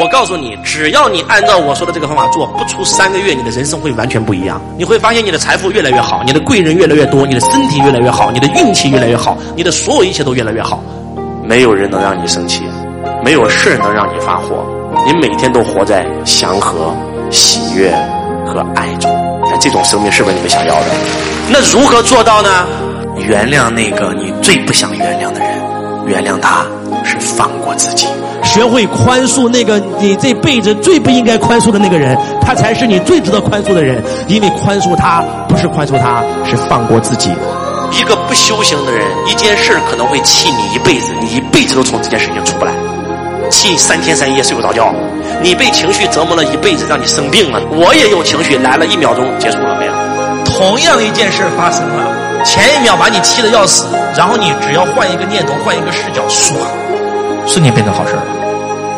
我告诉你，只要你按照我说的这个方法做，不出三个月，你的人生会完全不一样。你会发现你的财富越来越好，你的贵人越来越多，你的身体越来越好，你的运气越来越好，你的所有一切都越来越好。没有人能让你生气，没有事儿能让你发火，你每天都活在祥和、喜悦和爱中。那这种生命是不是你们想要的？那如何做到呢？原谅那个你最不想原谅的人，原谅他是放过自己。学会宽恕那个你这辈子最不应该宽恕的那个人，他才是你最值得宽恕的人。因为宽恕他不是宽恕他，是放过自己。一个不修行的人，一件事可能会气你一辈子，你一辈子都从这件事情出不来，气三天三夜睡不着觉。你被情绪折磨了一辈子，让你生病了。我也有情绪，来了一秒钟结束了没有？同样一件事发生了，前一秒把你气得要死，然后你只要换一个念头，换一个视角，唰，瞬间变成好事了。